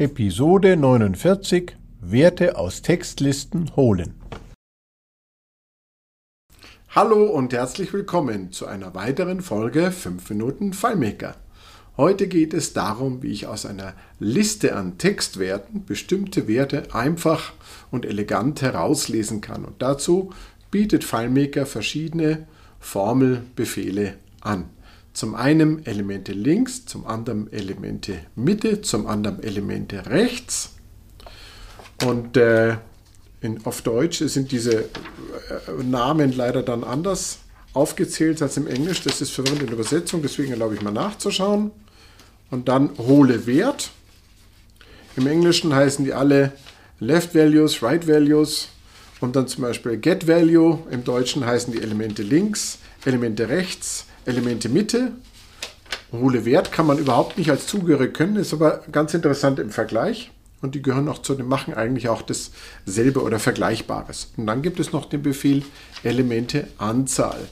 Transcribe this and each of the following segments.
Episode 49 Werte aus Textlisten holen. Hallo und herzlich willkommen zu einer weiteren Folge 5 Minuten FileMaker. Heute geht es darum, wie ich aus einer Liste an Textwerten bestimmte Werte einfach und elegant herauslesen kann. Und dazu bietet FileMaker verschiedene Formelbefehle an. Zum einen Elemente links, zum anderen Elemente Mitte, zum anderen Elemente rechts. Und äh, in, auf Deutsch sind diese äh, Namen leider dann anders aufgezählt als im Englisch. Das ist verwirrend in der Übersetzung, deswegen erlaube ich mal nachzuschauen. Und dann hole Wert. Im Englischen heißen die alle Left Values, Right Values und dann zum Beispiel Get Value. Im Deutschen heißen die Elemente links, Elemente rechts, Elemente Mitte. Hohle Wert kann man überhaupt nicht als zugehörig können, ist aber ganz interessant im Vergleich. Und die gehören auch zu dem Machen eigentlich auch dasselbe oder Vergleichbares. Und dann gibt es noch den Befehl Elemente Anzahl.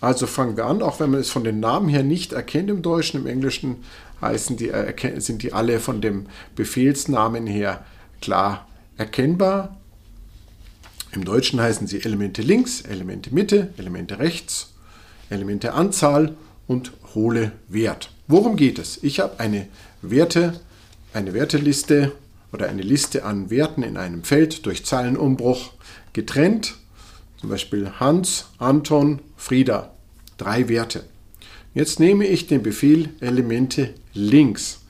Also fangen wir an, auch wenn man es von den Namen her nicht erkennt im Deutschen, im Englischen heißen die, äh, sind die alle von dem Befehlsnamen her klar erkennbar. Im Deutschen heißen sie Elemente links, Elemente Mitte, Elemente rechts Elemente Anzahl und hole Wert. Worum geht es? Ich habe eine Werte, eine Werteliste oder eine Liste an Werten in einem Feld durch Zeilenumbruch getrennt. Zum Beispiel Hans, Anton, Frieda. Drei Werte. Jetzt nehme ich den Befehl Elemente links.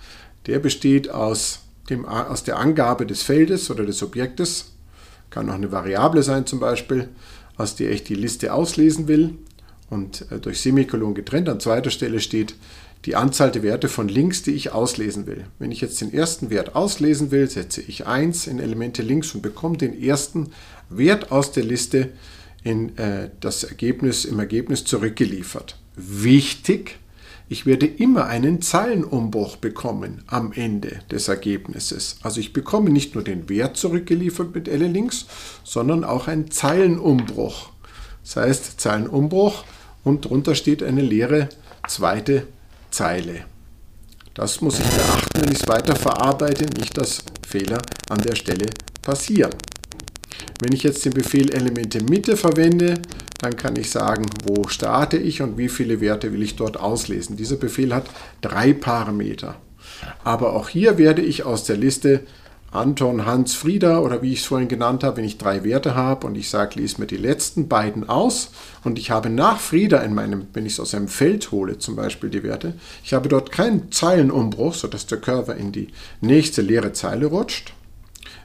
Der besteht aus, dem, aus der Angabe des Feldes oder des Objektes. Kann auch eine Variable sein zum Beispiel, aus der ich die Liste auslesen will und äh, durch Semikolon getrennt. An zweiter Stelle steht die Anzahl der Werte von links, die ich auslesen will. Wenn ich jetzt den ersten Wert auslesen will, setze ich 1 in Elemente links und bekomme den ersten Wert aus der Liste in äh, das Ergebnis, im Ergebnis zurückgeliefert. Wichtig, ich werde immer einen Zeilenumbruch bekommen am Ende des Ergebnisses. Also ich bekomme nicht nur den Wert zurückgeliefert mit L links, sondern auch einen Zeilenumbruch. Das heißt, Zeilenumbruch und drunter steht eine leere zweite Zeile. Das muss ich beachten, wenn ich es weiter verarbeite, nicht dass Fehler an der Stelle passieren. Wenn ich jetzt den Befehl Elemente Mitte verwende, dann kann ich sagen, wo starte ich und wie viele Werte will ich dort auslesen. Dieser Befehl hat drei Parameter. Aber auch hier werde ich aus der Liste Anton, Hans, Frieda oder wie ich es vorhin genannt habe, wenn ich drei Werte habe und ich sage, lies mir die letzten beiden aus und ich habe nach Frieda in meinem, wenn ich es aus einem Feld hole, zum Beispiel die Werte, ich habe dort keinen Zeilenumbruch, sodass der Curver in die nächste leere Zeile rutscht,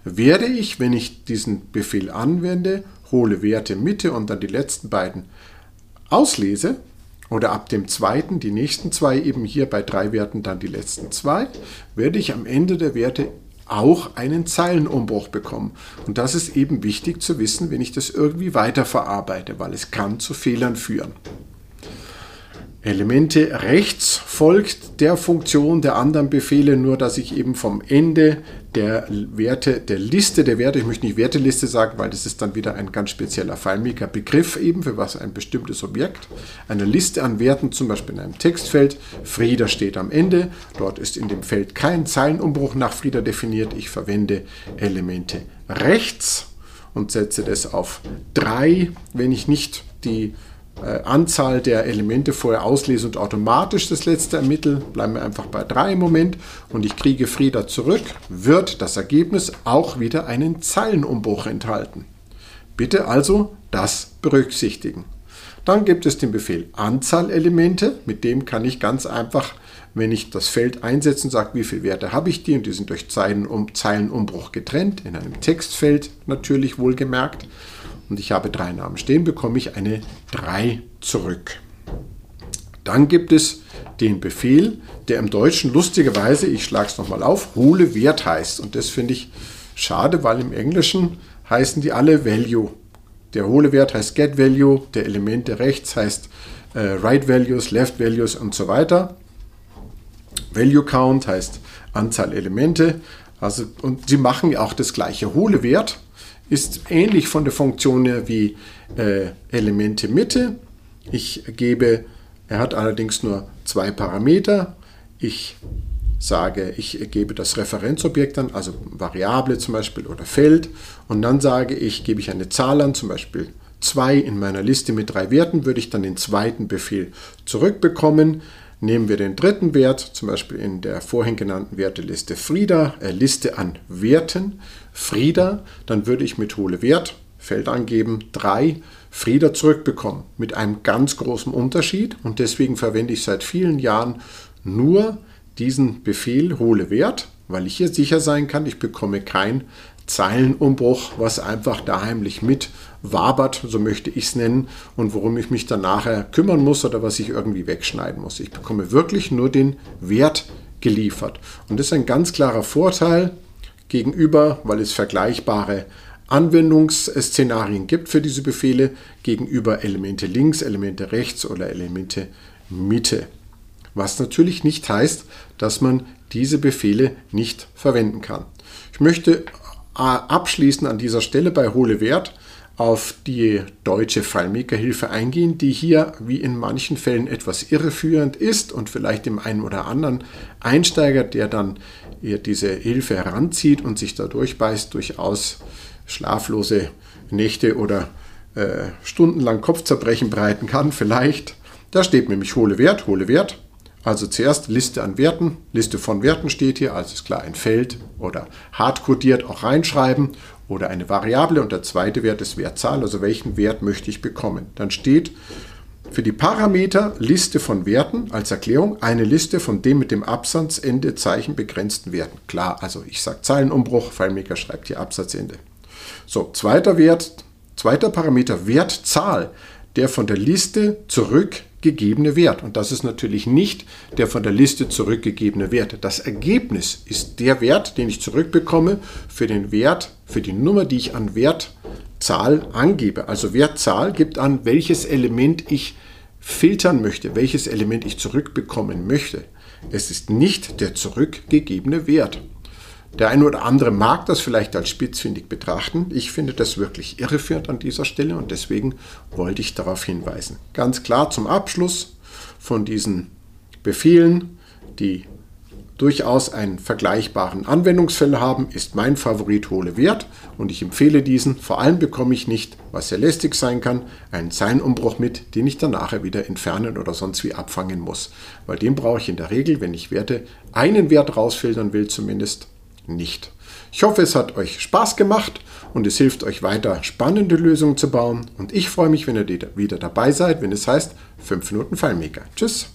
werde ich, wenn ich diesen Befehl anwende, hole Werte Mitte und dann die letzten beiden auslese, oder ab dem zweiten, die nächsten zwei eben hier bei drei Werten dann die letzten zwei, werde ich am Ende der Werte auch einen Zeilenumbruch bekommen. Und das ist eben wichtig zu wissen, wenn ich das irgendwie weiterverarbeite, weil es kann zu Fehlern führen. Elemente rechts folgt der Funktion der anderen Befehle, nur dass ich eben vom Ende der Werte, der Liste der Werte, ich möchte nicht Werteliste sagen, weil das ist dann wieder ein ganz spezieller FileMaker-Begriff eben für was ein bestimmtes Objekt. Eine Liste an Werten, zum Beispiel in einem Textfeld. Frieda steht am Ende. Dort ist in dem Feld kein Zeilenumbruch nach Frieda definiert. Ich verwende Elemente rechts und setze das auf 3, wenn ich nicht die Anzahl der Elemente vorher auslese und automatisch das letzte ermittle, bleiben wir einfach bei 3 im Moment. Und ich kriege Frieda zurück, wird das Ergebnis auch wieder einen Zeilenumbruch enthalten. Bitte also das berücksichtigen. Dann gibt es den Befehl Anzahlelemente, mit dem kann ich ganz einfach, wenn ich das Feld einsetze und sage, wie viele Werte habe ich die? Und die sind durch Zeilenumbruch getrennt, in einem Textfeld natürlich wohlgemerkt, und ich habe drei Namen stehen, bekomme ich eine 3 zurück. Dann gibt es den Befehl, der im Deutschen lustigerweise, ich schlage es nochmal auf, hole Wert heißt. Und das finde ich schade, weil im Englischen heißen die alle Value. Der hohle Wert heißt Get Value, der Elemente rechts heißt äh, Right Values, Left Values und so weiter. Value Count heißt Anzahl Elemente. Also, und sie machen auch das gleiche. Hohle Wert ist ähnlich von der Funktion her wie äh, Elemente Mitte. Ich gebe, er hat allerdings nur zwei Parameter. Ich sage, ich gebe das Referenzobjekt an, also Variable zum Beispiel oder Feld, und dann sage ich, gebe ich eine Zahl an, zum Beispiel 2 in meiner Liste mit drei Werten, würde ich dann den zweiten Befehl zurückbekommen. Nehmen wir den dritten Wert, zum Beispiel in der vorhin genannten Werteliste Frieda, äh, Liste an Werten, Frieda, dann würde ich mit Hole Wert, Feld angeben, 3 Frieda zurückbekommen. Mit einem ganz großen Unterschied und deswegen verwende ich seit vielen Jahren nur diesen Befehl Hole Wert, weil ich hier sicher sein kann, ich bekomme kein Zeilenumbruch, was einfach da heimlich mit wabert, so möchte ich es nennen, und worum ich mich dann nachher kümmern muss oder was ich irgendwie wegschneiden muss. Ich bekomme wirklich nur den Wert geliefert. Und das ist ein ganz klarer Vorteil gegenüber, weil es vergleichbare Anwendungsszenarien gibt für diese Befehle, gegenüber Elemente links, Elemente rechts oder Elemente Mitte. Was natürlich nicht heißt, dass man diese Befehle nicht verwenden kann. Ich möchte abschließend an dieser Stelle bei Hohle Wert auf die deutsche FileMaker-Hilfe eingehen, die hier wie in manchen Fällen etwas irreführend ist und vielleicht dem einen oder anderen Einsteiger, der dann diese Hilfe heranzieht und sich da durchbeißt, durchaus schlaflose Nächte oder äh, stundenlang Kopfzerbrechen bereiten kann. Vielleicht. Da steht nämlich hohle Wert, hohle Wert. Also zuerst Liste an Werten, Liste von Werten steht hier, also ist klar ein Feld oder hardcodiert auch reinschreiben oder eine Variable und der zweite Wert ist Wertzahl, also welchen Wert möchte ich bekommen. Dann steht für die Parameter Liste von Werten als Erklärung eine Liste von dem mit dem Absatzende Zeichen begrenzten Werten. Klar, also ich sage Zeilenumbruch, FileMaker schreibt hier Absatzende. So, zweiter Wert, zweiter Parameter Wertzahl, der von der Liste zurück gegebene Wert. Und das ist natürlich nicht der von der Liste zurückgegebene Wert. Das Ergebnis ist der Wert, den ich zurückbekomme für den Wert, für die Nummer, die ich an Wertzahl angebe. Also Wertzahl gibt an, welches Element ich filtern möchte, welches Element ich zurückbekommen möchte. Es ist nicht der zurückgegebene Wert. Der eine oder andere mag das vielleicht als spitzfindig betrachten. Ich finde das wirklich irreführend an dieser Stelle und deswegen wollte ich darauf hinweisen. Ganz klar zum Abschluss von diesen Befehlen, die durchaus einen vergleichbaren Anwendungsfall haben, ist mein Favorit Hole Wert und ich empfehle diesen. Vor allem bekomme ich nicht, was sehr lästig sein kann, einen Zeilenumbruch mit, den ich dann nachher wieder entfernen oder sonst wie abfangen muss. Weil den brauche ich in der Regel, wenn ich Werte, einen Wert rausfiltern will zumindest, nicht. Ich hoffe, es hat euch Spaß gemacht und es hilft euch weiter, spannende Lösungen zu bauen. Und ich freue mich, wenn ihr wieder dabei seid, wenn es heißt 5 Minuten FileMaker. Tschüss!